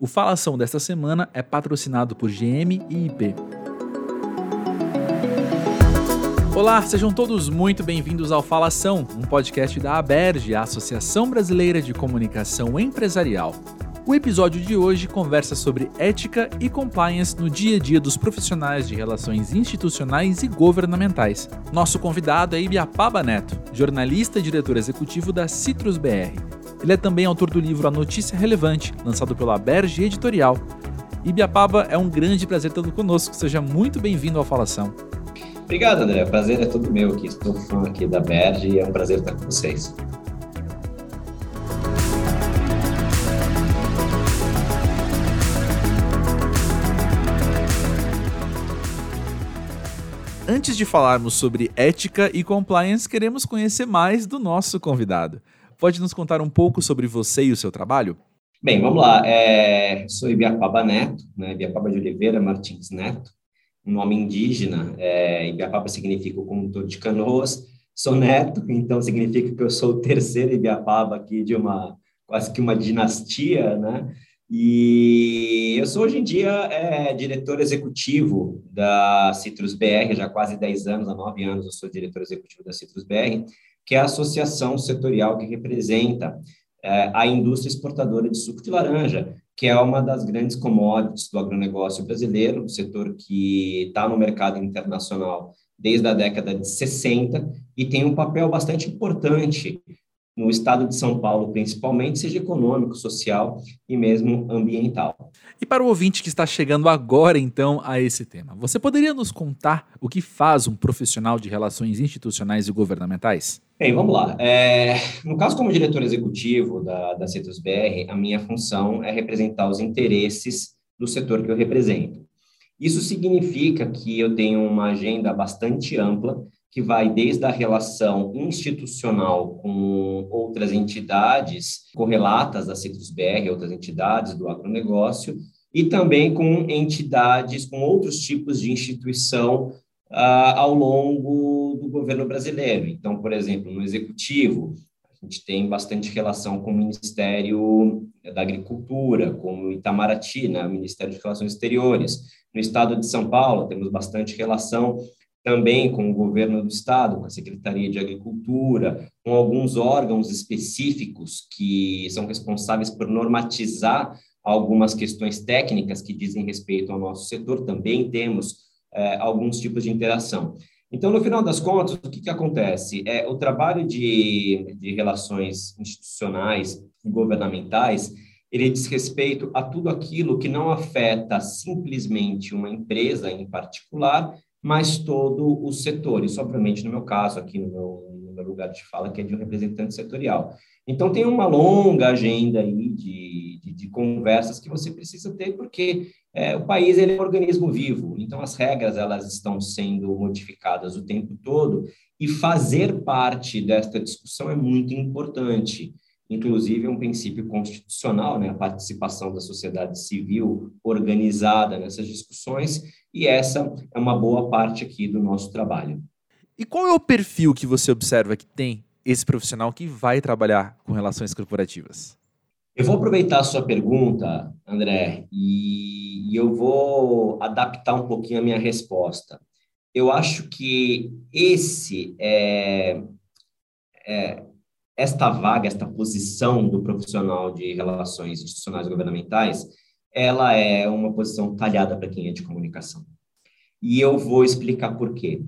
O Falação desta semana é patrocinado por GM e IP. Olá, sejam todos muito bem-vindos ao Falação, um podcast da ABERJ, a Associação Brasileira de Comunicação Empresarial. O episódio de hoje conversa sobre ética e compliance no dia a dia dos profissionais de relações institucionais e governamentais. Nosso convidado é Ibiapaba Neto, jornalista e diretor executivo da Citrus BR. Ele é também autor do livro A Notícia Relevante, lançado pela Berge Editorial. Ibiapaba, é um grande prazer tê-lo conosco. Seja muito bem-vindo ao Falação. Obrigado, André. O prazer é todo meu aqui. Estou fã aqui da Berge e é um prazer estar com vocês. Antes de falarmos sobre ética e compliance, queremos conhecer mais do nosso convidado. Pode nos contar um pouco sobre você e o seu trabalho? Bem, vamos lá. É, sou Ibiapaba Neto, né? Ibiapaba de Oliveira Martins Neto, um nome indígena. É, Ibiapaba significa o condutor de canoas. Sou neto, então significa que eu sou o terceiro Ibiapaba aqui de uma quase que uma dinastia, né? E eu sou hoje em dia é, diretor executivo da Citrus BR, já há quase 10 anos, há 9 anos eu sou diretor executivo da Citrus BR, que é a associação setorial que representa é, a indústria exportadora de suco de laranja, que é uma das grandes commodities do agronegócio brasileiro, um setor que está no mercado internacional desde a década de 60 e tem um papel bastante importante no estado de São Paulo, principalmente, seja econômico, social e mesmo ambiental. E para o ouvinte que está chegando agora, então, a esse tema, você poderia nos contar o que faz um profissional de relações institucionais e governamentais? Bem, vamos lá. É, no caso, como diretor executivo da, da Citrus BR, a minha função é representar os interesses do setor que eu represento. Isso significa que eu tenho uma agenda bastante ampla que vai desde a relação institucional com outras entidades correlatas da Citrus BR, outras entidades do agronegócio, e também com entidades, com outros tipos de instituição uh, ao longo do governo brasileiro. Então, por exemplo, no executivo, a gente tem bastante relação com o Ministério da Agricultura, com o Itamaraty, né, o Ministério de Relações Exteriores. No estado de São Paulo, temos bastante relação também com o governo do estado, com a Secretaria de Agricultura, com alguns órgãos específicos que são responsáveis por normatizar algumas questões técnicas que dizem respeito ao nosso setor, também temos é, alguns tipos de interação. Então, no final das contas, o que, que acontece? É, o trabalho de, de relações institucionais e governamentais, ele diz respeito a tudo aquilo que não afeta simplesmente uma empresa em particular, mas todo o setor. Isso, obviamente, no meu caso, aqui no meu, no meu lugar de fala, que é de um representante setorial. Então, tem uma longa agenda aí de, de, de conversas que você precisa ter, porque é, o país é um organismo vivo, então as regras elas estão sendo modificadas o tempo todo, e fazer parte desta discussão é muito importante inclusive é um princípio constitucional, né, a participação da sociedade civil organizada nessas discussões, e essa é uma boa parte aqui do nosso trabalho. E qual é o perfil que você observa que tem esse profissional que vai trabalhar com relações corporativas? Eu vou aproveitar a sua pergunta, André, e eu vou adaptar um pouquinho a minha resposta. Eu acho que esse é, é esta vaga, esta posição do profissional de relações institucionais governamentais, ela é uma posição talhada para quem é de comunicação. E eu vou explicar por quê.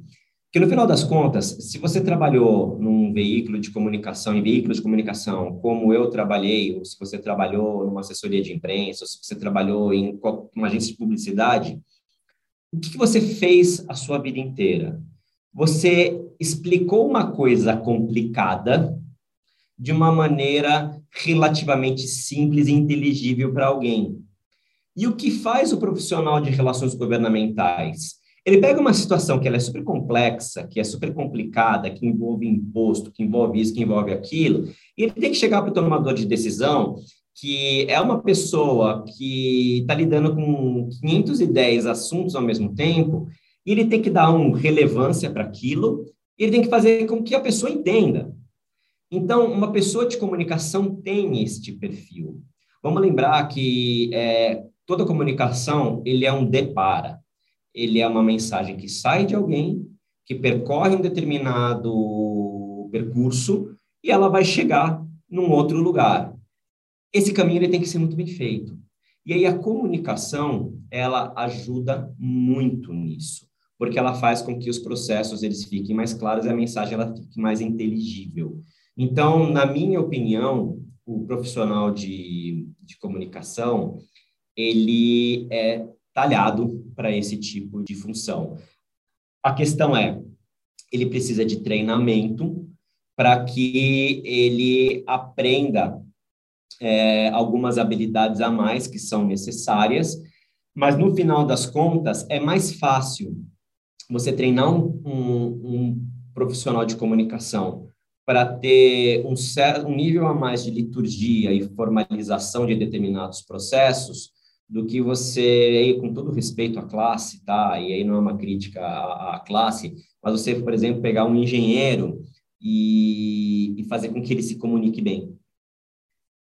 Porque no final das contas, se você trabalhou num veículo de comunicação, em veículos de comunicação, como eu trabalhei, ou se você trabalhou numa assessoria de imprensa, ou se você trabalhou em uma agência de publicidade, o que você fez a sua vida inteira? Você explicou uma coisa complicada de uma maneira relativamente simples e inteligível para alguém. E o que faz o profissional de relações governamentais? Ele pega uma situação que ela é super complexa, que é super complicada, que envolve imposto, que envolve isso, que envolve aquilo, e ele tem que chegar para o tomador de decisão, que é uma pessoa que está lidando com 510 assuntos ao mesmo tempo, e ele tem que dar uma relevância para aquilo, e ele tem que fazer com que a pessoa entenda. Então, uma pessoa de comunicação tem este perfil. Vamos lembrar que é, toda comunicação ele é um depara. Ele é uma mensagem que sai de alguém, que percorre um determinado percurso e ela vai chegar num outro lugar. Esse caminho ele tem que ser muito bem feito. E aí a comunicação, ela ajuda muito nisso, porque ela faz com que os processos eles fiquem mais claros e a mensagem ela fique mais inteligível. Então, na minha opinião, o profissional de, de comunicação, ele é talhado para esse tipo de função. A questão é, ele precisa de treinamento para que ele aprenda é, algumas habilidades a mais que são necessárias, mas no final das contas é mais fácil você treinar um, um, um profissional de comunicação para ter um, certo, um nível a mais de liturgia e formalização de determinados processos do que você, com todo respeito à classe, tá? E aí não é uma crítica à, à classe, mas você, por exemplo, pegar um engenheiro e, e fazer com que ele se comunique bem.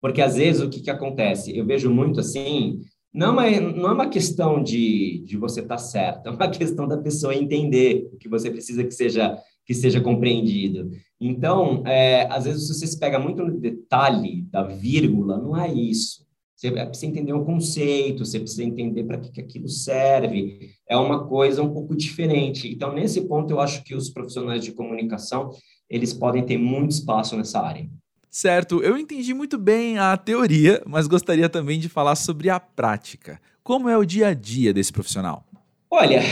Porque às vezes o que, que acontece? Eu vejo muito assim, não é, não é uma questão de, de você estar tá certo, é uma questão da pessoa entender o que você precisa que seja que seja compreendido. Então, é, às vezes você se pega muito no detalhe da vírgula, não é isso. Você precisa entender o conceito, você precisa entender para que, que aquilo serve. É uma coisa um pouco diferente. Então, nesse ponto, eu acho que os profissionais de comunicação, eles podem ter muito espaço nessa área. Certo, eu entendi muito bem a teoria, mas gostaria também de falar sobre a prática. Como é o dia a dia desse profissional? Olha,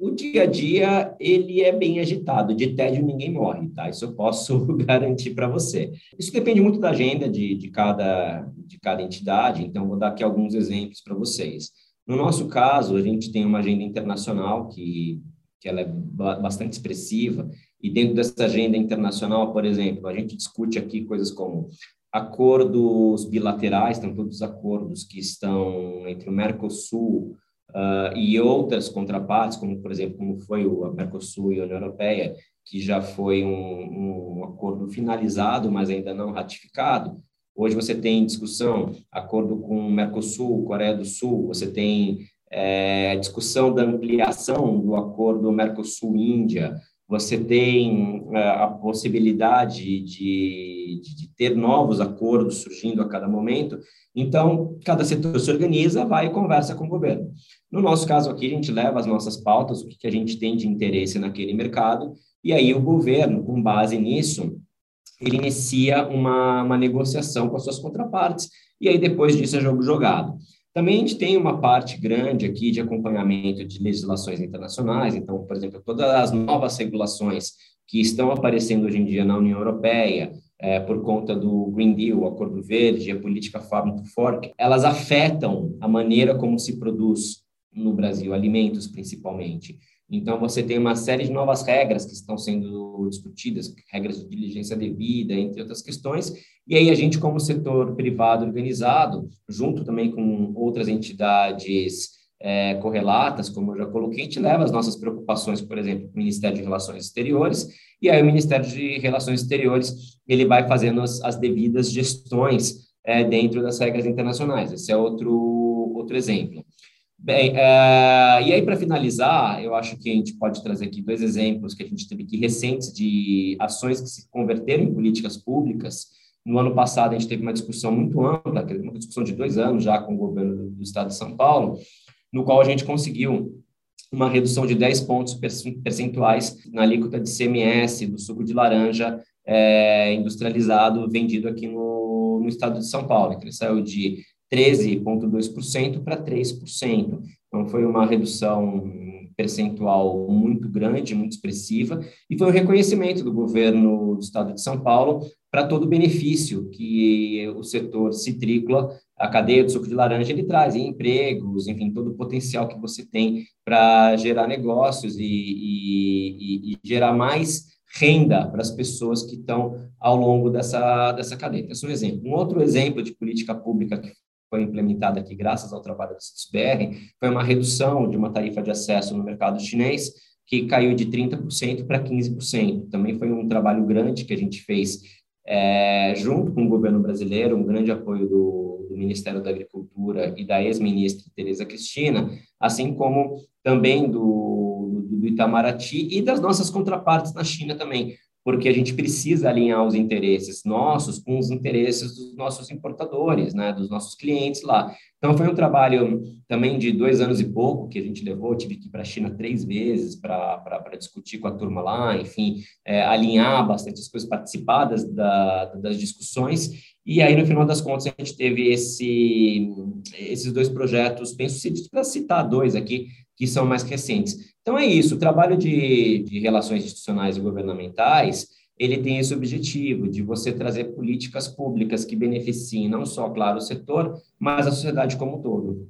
o dia a dia ele é bem agitado. De tédio ninguém morre, tá? Isso eu posso garantir para você. Isso depende muito da agenda de, de, cada, de cada entidade, então vou dar aqui alguns exemplos para vocês. No nosso caso, a gente tem uma agenda internacional que, que ela é bastante expressiva e dentro dessa agenda internacional, por exemplo, a gente discute aqui coisas como acordos bilaterais, então todos os acordos que estão entre o Mercosul uh, e outras contrapartes, como por exemplo, como foi o Mercosul e a União Europeia, que já foi um, um acordo finalizado, mas ainda não ratificado. Hoje você tem discussão, acordo com o Mercosul, Coreia do Sul, você tem é, discussão da ampliação do acordo Mercosul-Índia, você tem uh, a possibilidade de, de, de, ter novos acordos surgindo a cada momento. Então, cada setor se organiza, vai e conversa com o governo. No nosso caso aqui, a gente leva as nossas pautas, o que, que a gente tem de interesse naquele mercado, e aí o governo, com base nisso, ele inicia uma, uma negociação com as suas contrapartes, e aí depois disso é jogo jogado. Também a gente tem uma parte grande aqui de acompanhamento de legislações internacionais, então, por exemplo, todas as novas regulações que estão aparecendo hoje em dia na União Europeia, é, por conta do Green Deal, Acordo Verde, a política Farm to Fork, elas afetam a maneira como se produz no Brasil, alimentos principalmente. Então, você tem uma série de novas regras que estão sendo discutidas, regras de diligência devida, entre outras questões, e aí a gente, como setor privado organizado, junto também com outras entidades é, correlatas, como eu já coloquei, a gente leva as nossas preocupações, por exemplo, para o Ministério de Relações Exteriores, e aí o Ministério de Relações Exteriores, ele vai fazendo as, as devidas gestões é, dentro das regras internacionais. Esse é outro, outro exemplo. Bem, uh, e aí para finalizar, eu acho que a gente pode trazer aqui dois exemplos que a gente teve aqui recentes de ações que se converteram em políticas públicas. No ano passado, a gente teve uma discussão muito ampla, uma discussão de dois anos já com o governo do estado de São Paulo, no qual a gente conseguiu uma redução de 10 pontos percentuais na alíquota de CMS do suco de laranja é, industrializado vendido aqui no, no estado de São Paulo, que ele saiu de 13,2% para 3%. Então, foi uma redução percentual muito grande, muito expressiva, e foi um reconhecimento do governo do estado de São Paulo para todo o benefício que o setor citrícola, a cadeia do suco de laranja, ele traz em empregos, enfim, todo o potencial que você tem para gerar negócios e, e, e, gerar mais renda para as pessoas que estão ao longo dessa, dessa cadeia. Esse é um exemplo. Um outro exemplo de política pública que foi implementada aqui graças ao trabalho do CITES-BR foi uma redução de uma tarifa de acesso no mercado chinês que caiu de 30% para 15%. Também foi um trabalho grande que a gente fez é, junto com o governo brasileiro, um grande apoio do, do Ministério da Agricultura e da ex-ministra Tereza Cristina, assim como também do, do, do Itamaraty e das nossas contrapartes na China também, porque a gente precisa alinhar os interesses nossos com os interesses dos nossos importadores, né, dos nossos clientes lá. Então, foi um trabalho também de dois anos e pouco que a gente levou, tive que ir para a China três vezes para discutir com a turma lá, enfim, é, alinhar bastante as coisas, participar das, da, das discussões, e aí, no final das contas, a gente teve esse, esses dois projetos bem-sucedidos, para citar dois aqui, que são mais recentes. Então é isso, o trabalho de, de relações institucionais e governamentais, ele tem esse objetivo de você trazer políticas públicas que beneficiem não só, claro, o setor, mas a sociedade como um todo.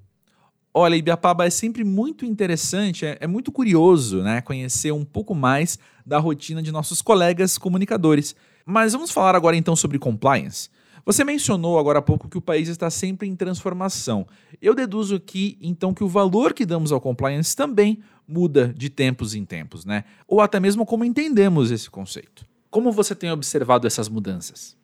Olha, Ibiapaba é sempre muito interessante, é, é, muito curioso né, conhecer um pouco mais da rotina de nossos colegas comunicadores. Mas vamos falar agora então sobre compliance. Você mencionou agora há pouco que o país está sempre em transformação. Eu deduzo aqui, então, que o valor que damos ao compliance também muda de tempos em tempos, né? Ou até mesmo como entendemos esse conceito. Como você tem observado essas mudanças?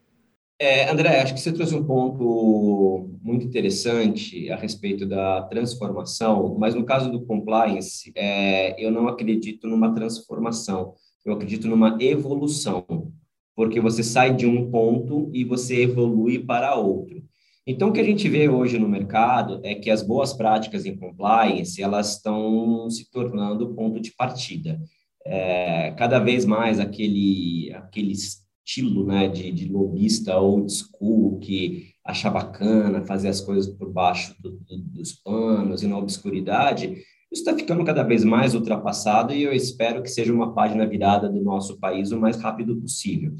É, André, acho que você trouxe um ponto muito interessante a respeito da transformação, mas no caso do compliance, é, eu não acredito numa transformação, eu acredito numa evolução, porque você sai de um ponto e você evolui para outro. Então, o que a gente vê hoje no mercado é que as boas práticas em compliance, elas estão se tornando ponto de partida. É, cada vez mais aquele, aquele estilo né, de, de lobista old school que acha bacana fazer as coisas por baixo do, do, dos panos e na obscuridade, isso está ficando cada vez mais ultrapassado e eu espero que seja uma página virada do nosso país o mais rápido possível.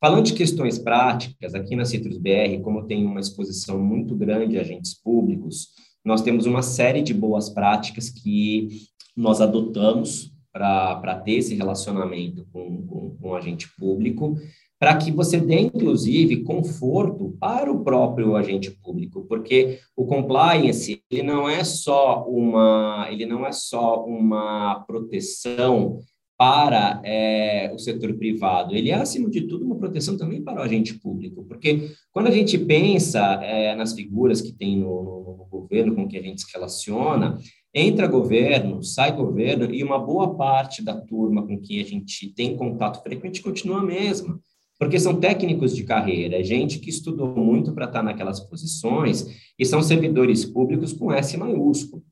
Falando de questões práticas, aqui na Citrus BR, como tem uma exposição muito grande a agentes públicos, nós temos uma série de boas práticas que nós adotamos para ter esse relacionamento com, com, com o agente público, para que você dê, inclusive, conforto para o próprio agente público, porque o compliance ele não é só uma ele não é só uma proteção para é, o setor privado, ele é, acima de tudo, uma proteção também para o agente público, porque quando a gente pensa é, nas figuras que tem no, no, no, governo, com que a gente se relaciona, entra governo, sai governo, e uma boa parte da turma com quem a gente tem contato frequente continua a mesma, porque são técnicos de carreira, é gente que estudou muito para estar naquelas posições, e são servidores públicos com S maiúsculo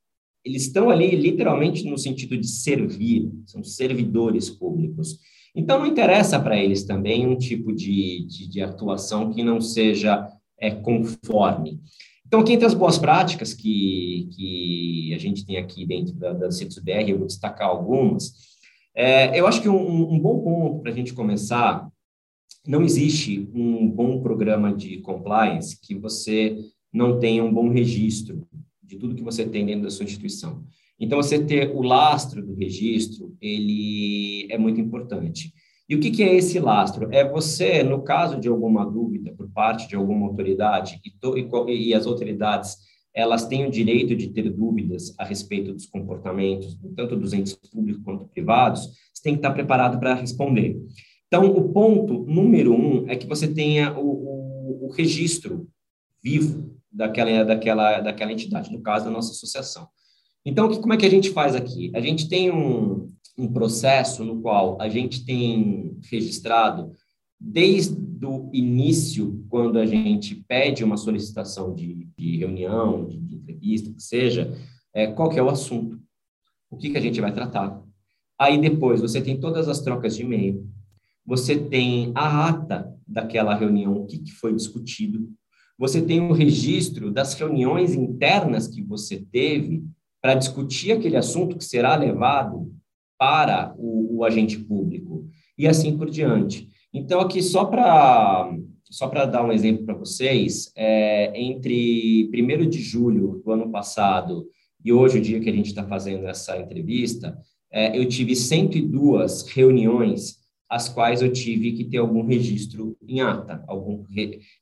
eles estão ali literalmente no sentido de servir, são servidores públicos. Então, não interessa para eles também um tipo de, de, de atuação que não seja é, conforme. Então, aqui entre as boas práticas que, que a gente tem aqui dentro da, da CITES-BR, eu vou destacar algumas. É, eu acho que um, um bom ponto para a gente começar, não existe um bom programa de compliance que você não tenha um bom registro de tudo que você tem dentro da sua instituição. Então, você ter o lastro do registro, ele é muito importante. E o que, que é esse lastro? É você, no caso de alguma dúvida por parte de alguma autoridade, e, to, e, e as autoridades elas têm o direito de ter dúvidas a respeito dos comportamentos, tanto dos entes públicos quanto privados, você tem que estar preparado para responder. Então, o ponto número um é que você tenha o, o, o registro vivo daquela, daquela, daquela entidade, no caso da nossa associação. Então, que, como é que a gente faz aqui? A gente tem um, um processo no qual a gente tem registrado, desde o início, quando a gente pede uma solicitação de, de reunião, de, de, entrevista, que seja, é, qual que é o assunto, o que, que a gente vai tratar. Aí depois você tem todas as trocas de e-mail, você tem a ata daquela reunião, o que, que foi discutido, você tem um registro das reuniões internas que você teve para discutir aquele assunto que será levado para o, o agente público e assim por diante. Então, aqui só para só para dar um exemplo para vocês, é, entre 1 de julho do ano passado e hoje, o dia que a gente está fazendo essa entrevista, é, eu tive 102 reuniões as quais eu tive que ter algum registro em ata, algumas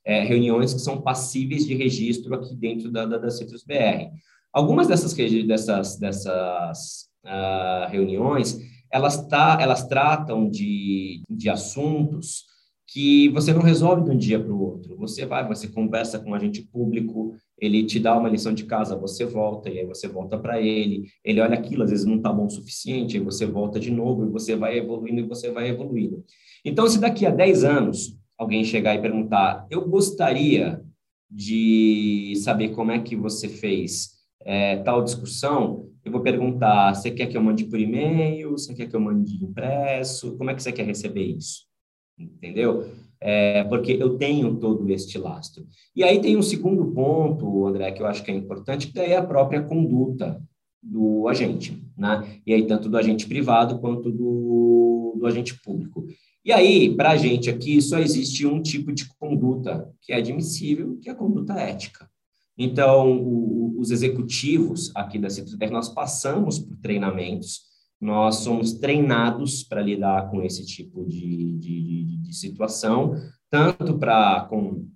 é, reuniões que são passíveis de registro aqui dentro da, da, da Citrus BR. Algumas dessas, dessas, dessas uh, reuniões, elas, tá, elas tratam de, de assuntos que você não resolve de um dia para o outro. Você vai, você conversa com um agente público, ele te dá uma lição de casa, você volta, e aí você volta para ele, ele olha aquilo, às vezes não está bom o suficiente, aí você volta de novo, e você vai evoluindo, e você vai evoluindo. Então, se daqui a 10 anos alguém chegar e perguntar, eu gostaria de saber como é que você fez é, tal discussão, eu vou perguntar, você quer que eu mande por e-mail, você quer que eu mande impresso, como é que você quer receber isso? Entendeu? É, porque eu tenho todo este lastro. E aí tem um segundo ponto, André, que eu acho que é importante, que é a própria conduta do agente, né? E aí tanto do agente privado quanto do, do agente público. E aí, para a gente aqui, só existe um tipo de conduta que é admissível, que é a conduta ética. Então, o, os executivos aqui da Citrus nós passamos por treinamentos nós somos treinados para lidar com esse tipo de, de, de situação, tanto para com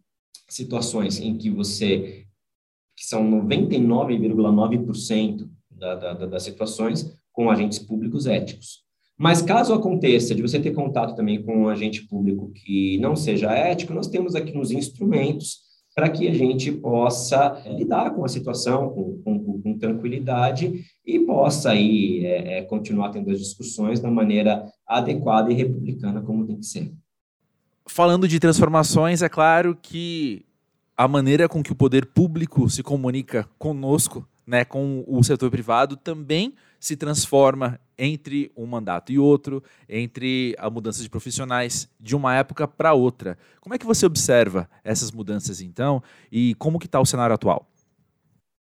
situações em que você, que são 99,9% da, da, das situações, com agentes públicos éticos. Mas caso aconteça de você ter contato também com um agente público que não seja ético, nós temos aqui nos instrumentos para que a gente possa é, lidar com a situação com, com, com tranquilidade e possa aí é, continuar tendo as discussões da maneira adequada e republicana como tem que ser. Falando de transformações, é claro que a maneira com que o poder público se comunica conosco, né, com o setor privado, também se transforma entre um mandato e outro, entre a mudança de profissionais de uma época para outra. Como é que você observa essas mudanças então e como que está o cenário atual?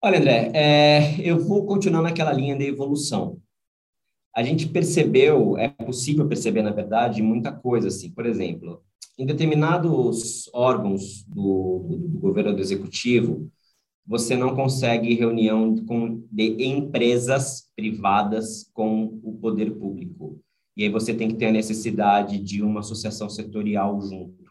Olha, André, é, eu vou continuar naquela linha de evolução. A gente percebeu, é possível perceber, na verdade, muita coisa, assim. Por exemplo, em determinados órgãos do, do, do governo do executivo, você não consegue reunião com, de empresas privadas com o poder público. E aí você tem que ter a necessidade de uma associação setorial junto.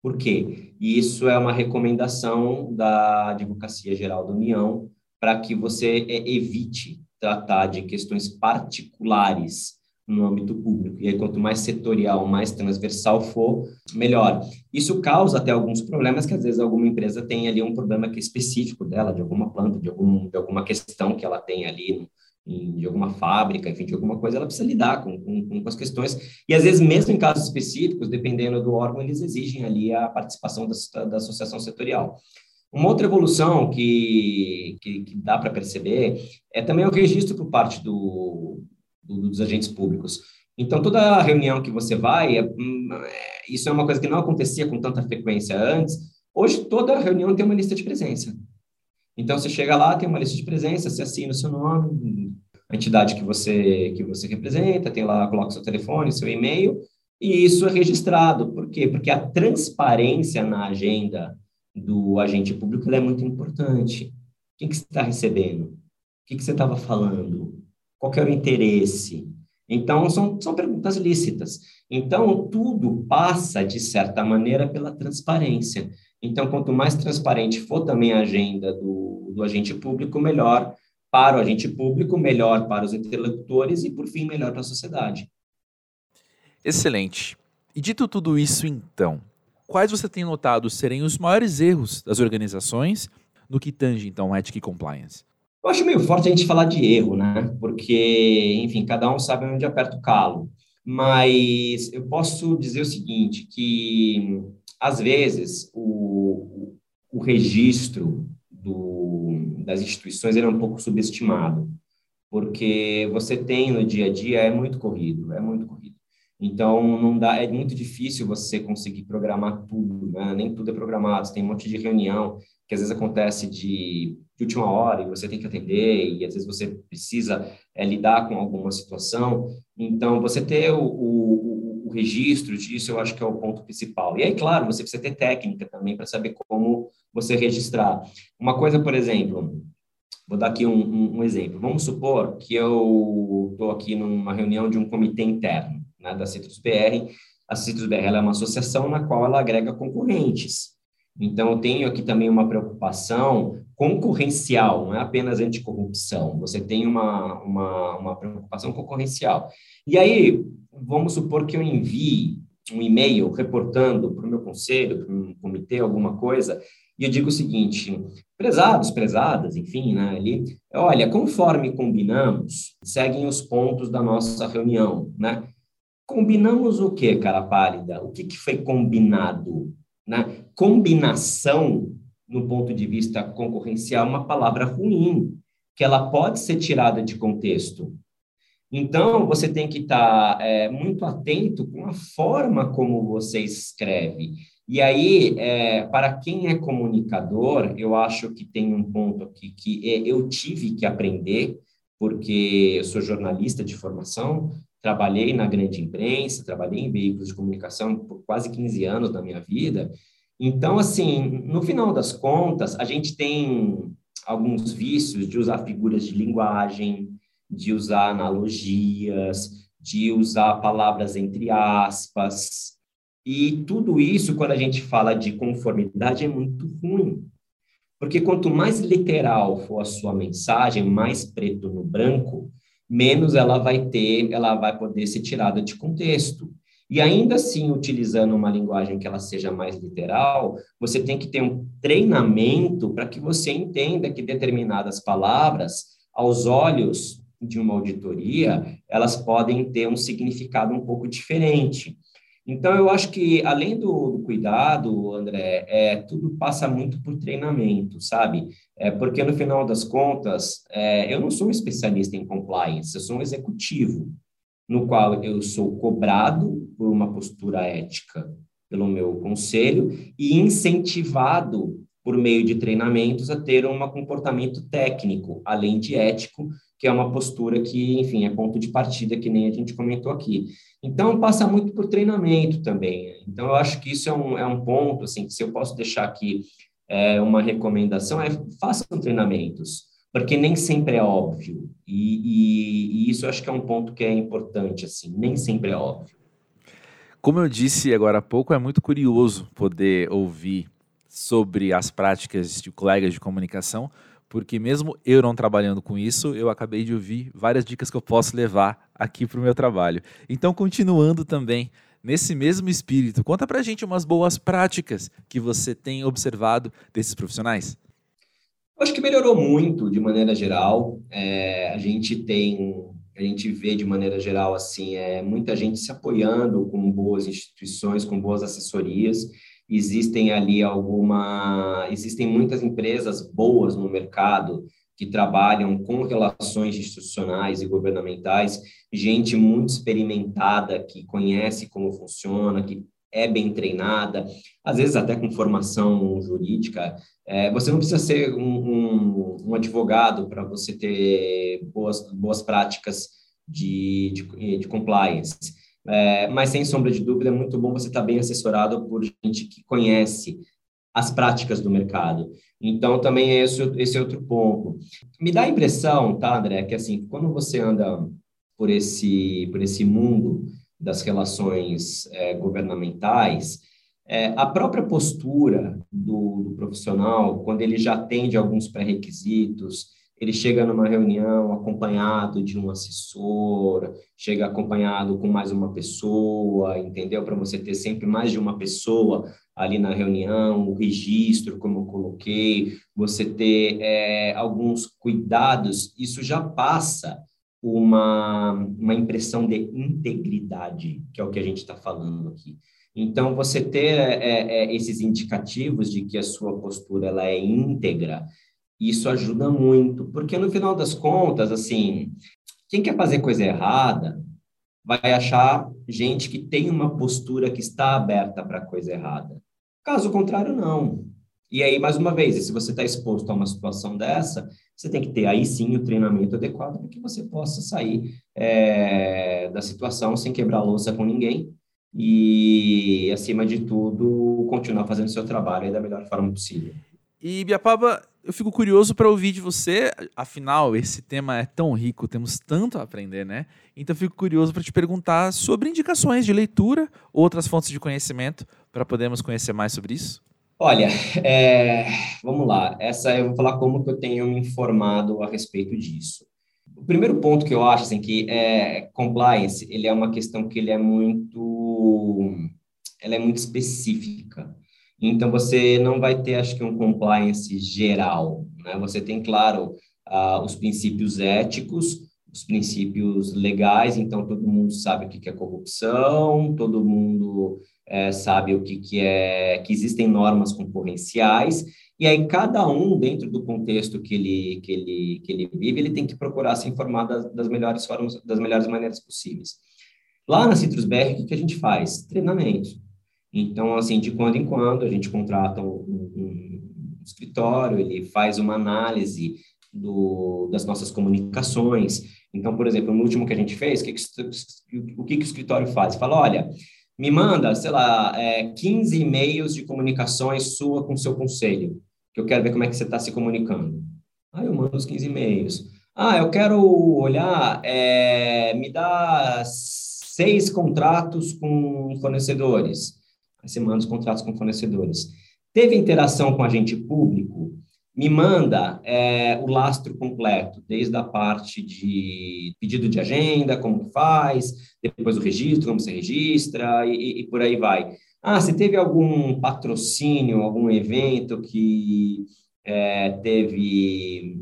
Por quê? E isso é uma recomendação da Advocacia Geral da União para que você é, evite tratar de questões particulares no âmbito público. E aí, quanto mais setorial, mais transversal for, melhor. Isso causa até alguns problemas que, às vezes, alguma empresa tem ali um problema que é específico dela, de alguma planta, de, algum, de alguma questão que ela tem ali, de alguma fábrica, enfim, de alguma coisa, ela precisa lidar com, com, com as questões. E, às vezes, mesmo em casos específicos, dependendo do órgão, eles exigem ali a participação da, da associação setorial. Uma outra evolução que, que, que dá para perceber é também o registro por parte do, dos agentes públicos. Então, toda reunião que você vai, é, hum, é, isso é uma coisa que não acontecia com tanta frequência antes. Hoje, toda reunião tem uma lista de presença. Então, você chega lá, tem uma lista de presença, você assina o seu nome, a entidade que você, que você representa, tem lá, coloca seu telefone, seu e-mail, e isso é registrado. Por quê? Porque a transparência na agenda do agente público é muito importante. O que, você está recebendo? O que, que você estava falando? Qual é o interesse? Então, são, são perguntas lícitas. Então, tudo passa, de certa maneira, pela transparência. Então, quanto mais transparente for também a agenda do, do agente público, melhor para o agente público, melhor para os interlocutores e, por fim, melhor para a sociedade. Excelente. E dito tudo isso, então, quais você tem notado serem os maiores erros das organizações no que tange, então, ética e compliance? Eu acho meio forte a gente falar de erro, né? Porque, enfim, cada um sabe onde aperta o calo. Mas eu posso dizer o seguinte, que às vezes o, o registro do, das instituições é um pouco subestimado, porque você tem no dia a dia é muito corrido, é muito corrido. Então não dá, é muito difícil você conseguir programar tudo, né? Nem tudo é programado, tem um monte de reunião que às vezes acontece de de última hora e você tem que atender e às vezes você precisa é, lidar com alguma situação. Então, você ter o, o, o, registro disso, eu acho que é o ponto principal. E aí, claro, você precisa ter técnica também para saber como você registrar. Uma coisa, por exemplo, vou dar aqui um, um, um exemplo. Vamos supor que eu estou aqui numa reunião de um comitê interno né, da Citrus BR. A Citrus BR é uma associação na qual ela agrega concorrentes. Então, eu tenho aqui também uma preocupação concorrencial, não é apenas anticorrupção, você tem uma, uma, uma preocupação concorrencial. E aí, vamos supor que eu envie um e-mail reportando para o meu conselho, para um comitê, alguma coisa, e eu digo o seguinte, prezados, prezadas, enfim, né, ali, olha, conforme combinamos, seguem os pontos da nossa reunião, né? Combinamos o que, cara pálida? O que, que foi combinado? Né? Combinação, no ponto de vista concorrencial, é uma palavra ruim, que ela pode ser tirada de contexto. Então, você tem que estar é, muito atento com a forma como você escreve. E aí, é, para quem é comunicador, eu acho que tem um ponto aqui que é, eu tive que aprender, porque eu sou jornalista de formação, trabalhei na grande imprensa, trabalhei em veículos de comunicação por quase 15 anos da minha vida. Então, assim, no final das contas, a gente tem alguns vícios de usar figuras de linguagem, de usar analogias, de usar palavras entre aspas. E tudo isso, quando a gente fala de conformidade, é muito ruim. Porque quanto mais literal for a sua mensagem, mais preto no branco, menos ela vai ter, ela vai poder ser tirada de contexto. E ainda assim, utilizando uma linguagem que ela seja mais literal, você tem que ter um treinamento para que você entenda que determinadas palavras, aos olhos de uma auditoria, elas podem ter um significado um pouco diferente. Então, eu acho que, além do, do cuidado, André, é, tudo passa muito por treinamento, sabe? É, porque, no final das contas, é, eu não sou um especialista em compliance, eu sou um executivo, no qual eu sou cobrado por uma postura ética pelo meu conselho e incentivado por meio de treinamentos a ter um comportamento técnico, além de ético, que é uma postura que, enfim, é ponto de partida, que nem a gente comentou aqui. Então, passa muito por treinamento também. Então, eu acho que isso é um, é um ponto, assim, que se eu posso deixar aqui é, uma recomendação, é façam treinamentos, porque nem sempre é óbvio. E, e, e isso eu acho que é um ponto que é importante, assim, nem sempre é óbvio. Como eu disse agora há pouco, é muito curioso poder ouvir sobre as práticas de colegas de comunicação, porque mesmo eu não trabalhando com isso, eu acabei de ouvir várias dicas que eu posso levar aqui para o meu trabalho. Então, continuando também nesse mesmo espírito, conta para gente umas boas práticas que você tem observado desses profissionais. Acho que melhorou muito de maneira geral. É, a gente tem, a gente vê de maneira geral assim, é, muita gente se apoiando com boas instituições, com boas assessorias existem ali alguma, existem muitas empresas boas no mercado que trabalham com relações institucionais e governamentais, gente muito experimentada que conhece como funciona, que é bem treinada, às vezes até com formação jurídica. É, você não precisa ser um, um, um advogado para você ter boas, boas práticas de, de, de compliance. É, mas, sem sombra de dúvida, é muito bom você estar bem assessorado por gente que conhece as práticas do mercado. Então, também é esse, esse outro ponto. Me dá a impressão, tá, André, que assim, quando você anda por esse, por esse mundo das relações é, governamentais, é, a própria postura do, do profissional, quando ele já atende alguns pré-requisitos, ele chega numa reunião acompanhado de um assessor, chega acompanhado com mais uma pessoa, entendeu? Para você ter sempre mais de uma pessoa ali na reunião, o registro, como eu coloquei, você ter é, alguns cuidados, isso já passa uma, uma impressão de integridade, que é o que a gente está falando aqui. Então, você ter é, é, esses indicativos de que a sua postura ela é íntegra, isso ajuda muito, porque no final das contas, assim, quem quer fazer coisa errada vai achar gente que tem uma postura que está aberta para coisa errada. Caso contrário, não. E aí, mais uma vez, se você está exposto a uma situação dessa, você tem que ter aí sim o treinamento adequado para que você possa sair é, da situação sem quebrar a louça com ninguém e, acima de tudo, continuar fazendo seu trabalho da melhor forma possível. E, Biapaba, eu fico curioso para ouvir de você, afinal, esse tema é tão rico, temos tanto a aprender, né? Então, eu fico curioso para te perguntar sobre indicações de leitura, outras fontes de conhecimento, para podermos conhecer mais sobre isso. Olha, é, vamos lá. Essa eu vou falar como que eu tenho me informado a respeito disso. O primeiro ponto que eu acho assim que é compliance, ele é uma questão que ele é muito ela é muito específica. Então, você não vai ter, acho que, um compliance geral. Né? Você tem, claro, uh, os princípios éticos, os princípios legais, então todo mundo sabe o que é corrupção, todo mundo é, sabe o que, que é que existem normas concorrenciais, e aí cada um, dentro do contexto que ele, que ele, que ele vive, ele tem que procurar se informar das, das melhores formas, das melhores maneiras possíveis. Lá na Citrus BR, o que, que a gente faz? Treinamento. Então, assim, de quando em quando, a gente contrata um, um, escritório, ele faz uma análise do, das nossas comunicações. Então, por exemplo, no último que a gente fez, o que, que, o que, que o escritório faz? Fala, olha, me manda, sei lá, é, 15 e-mails de comunicações sua com seu conselho, que eu quero ver como é que você está se comunicando. Aí eu mando os 15 e-mails. Ah, eu quero olhar, é, me dá seis contratos com fornecedores. Aí você manda os contratos com fornecedores. Teve interação com agente público? me manda é, o lastro completo, desde a parte de pedido de agenda, como faz, depois o registro, como se registra, e, e, por aí vai. Ah, se teve algum patrocínio, algum evento que é, teve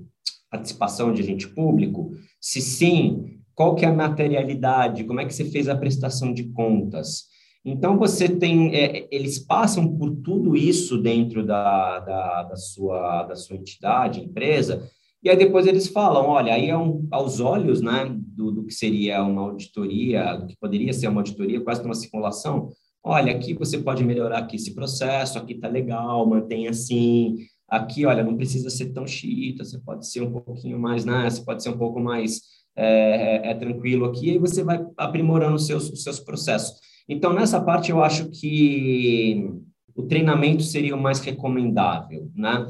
participação de agente público? Se sim, qual que é a materialidade? Como é que você fez a prestação de contas? Então, você tem, é, eles passam por tudo isso dentro da, da, da, sua, da sua entidade, empresa, e aí depois eles falam, olha, aí é um, aos olhos né, do, do que seria uma auditoria, do que poderia ser uma auditoria, quase uma simulação, olha, aqui você pode melhorar aqui esse processo, aqui está legal, mantém assim, aqui, olha, não precisa ser tão xiita, você pode ser um pouquinho mais, né, você pode ser um pouco mais é, é, é tranquilo aqui, e aí você vai aprimorando os seus, os seus processos. Então, nessa parte, eu acho que o treinamento seria o mais recomendável, né?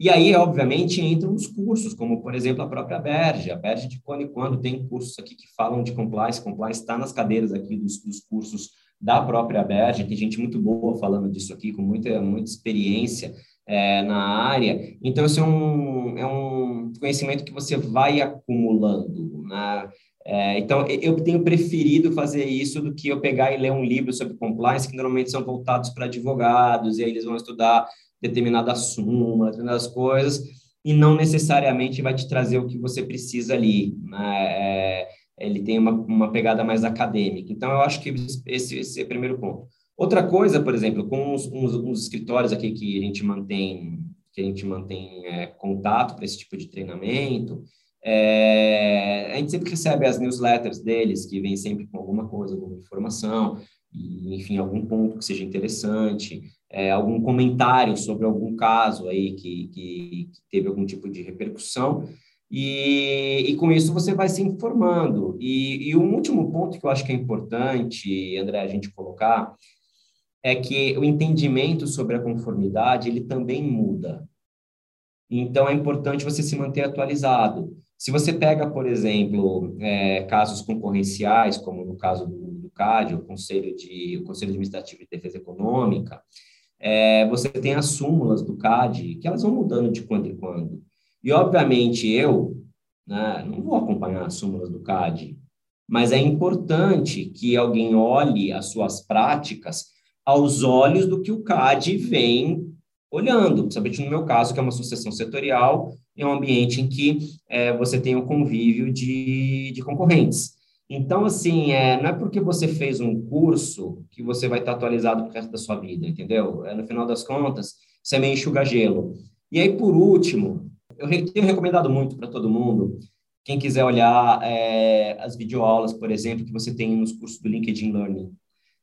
E aí, obviamente, entram os cursos, como, por exemplo, a própria Berge. A Berge, de quando em quando, tem cursos aqui que falam de compliance. Compliance está nas cadeiras aqui dos, dos cursos da própria Berge. Tem gente muito boa falando disso aqui, com muita, muita experiência é, na área. Então, isso é um, é um conhecimento que você vai acumulando, né? É, então, eu tenho preferido fazer isso do que eu pegar e ler um livro sobre compliance, que normalmente são voltados para advogados, e aí eles vão estudar determinada súmula, determinadas coisas, e não necessariamente vai te trazer o que você precisa ali. Né? É, ele tem uma, uma pegada mais acadêmica. Então, eu acho que esse, esse é o primeiro ponto. Outra coisa, por exemplo, com uns, uns, uns escritórios aqui que a gente mantém, que a gente mantém é, contato para esse tipo de treinamento, é, a gente sempre recebe as newsletters deles, que vem sempre com alguma coisa, alguma informação, e, enfim, algum ponto que seja interessante, é, algum comentário sobre algum caso aí que, que, que teve algum tipo de repercussão, e, e, com isso você vai se informando. E, e um último ponto que eu acho que é importante, André, a gente colocar, é que o entendimento sobre a conformidade, ele também muda. Então, é importante você se manter atualizado. Se você pega, por exemplo, é, casos concorrenciais, como no caso do, do CAD, o Conselho, de, o Conselho Administrativo de Defesa Econômica, é, você tem as súmulas do CAD, que elas vão mudando de quando em quando. E, obviamente, eu né, não vou acompanhar as súmulas do CAD, mas é importante que alguém olhe as suas práticas aos olhos do que o CAD vem olhando, principalmente no meu caso, que é uma sucessão setorial, em um ambiente em que é, você tem o convívio de, de concorrentes. Então, assim, é, não é porque você fez um curso que você vai estar atualizado para resto da sua vida, entendeu? É, no final das contas, você meio enxuga-gelo. E aí, por último, eu tenho recomendado muito para todo mundo, quem quiser olhar é, as videoaulas, por exemplo, que você tem nos cursos do LinkedIn Learning.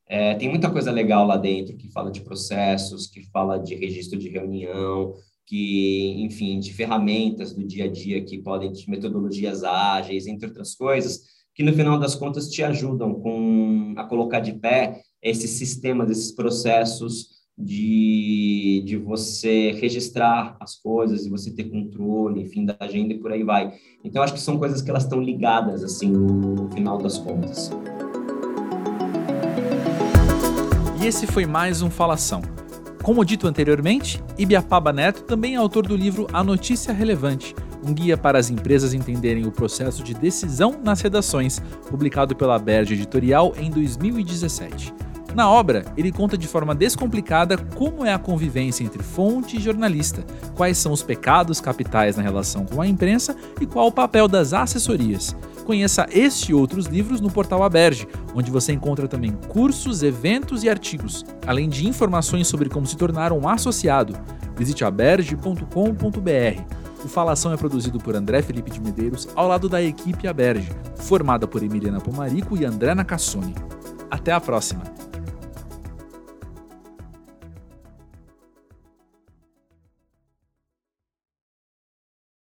É, tem muita coisa legal lá dentro que fala de processos, que fala de registro de reunião, que, enfim, de ferramentas do dia a dia que podem, de metodologias ágeis, entre outras coisas, que no final das contas te ajudam com, a colocar de pé esses sistemas, esses processos de, de você registrar as coisas, de você ter controle, enfim, da agenda e por aí vai. Então, acho que são coisas que elas estão ligadas, assim, no final das contas. E esse foi mais um Falação. Como dito anteriormente, Ibiapaba Neto também é autor do livro A Notícia Relevante, um guia para as empresas entenderem o processo de decisão nas redações, publicado pela Berge Editorial em 2017. Na obra, ele conta de forma descomplicada como é a convivência entre fonte e jornalista, quais são os pecados capitais na relação com a imprensa e qual o papel das assessorias. Conheça este e outros livros no portal Aberge, onde você encontra também cursos, eventos e artigos, além de informações sobre como se tornar um associado. Visite aberge.com.br. O Falação é produzido por André Felipe de Medeiros, ao lado da equipe Aberge, formada por Emiliana Pomarico e André Nacassone. Até a próxima!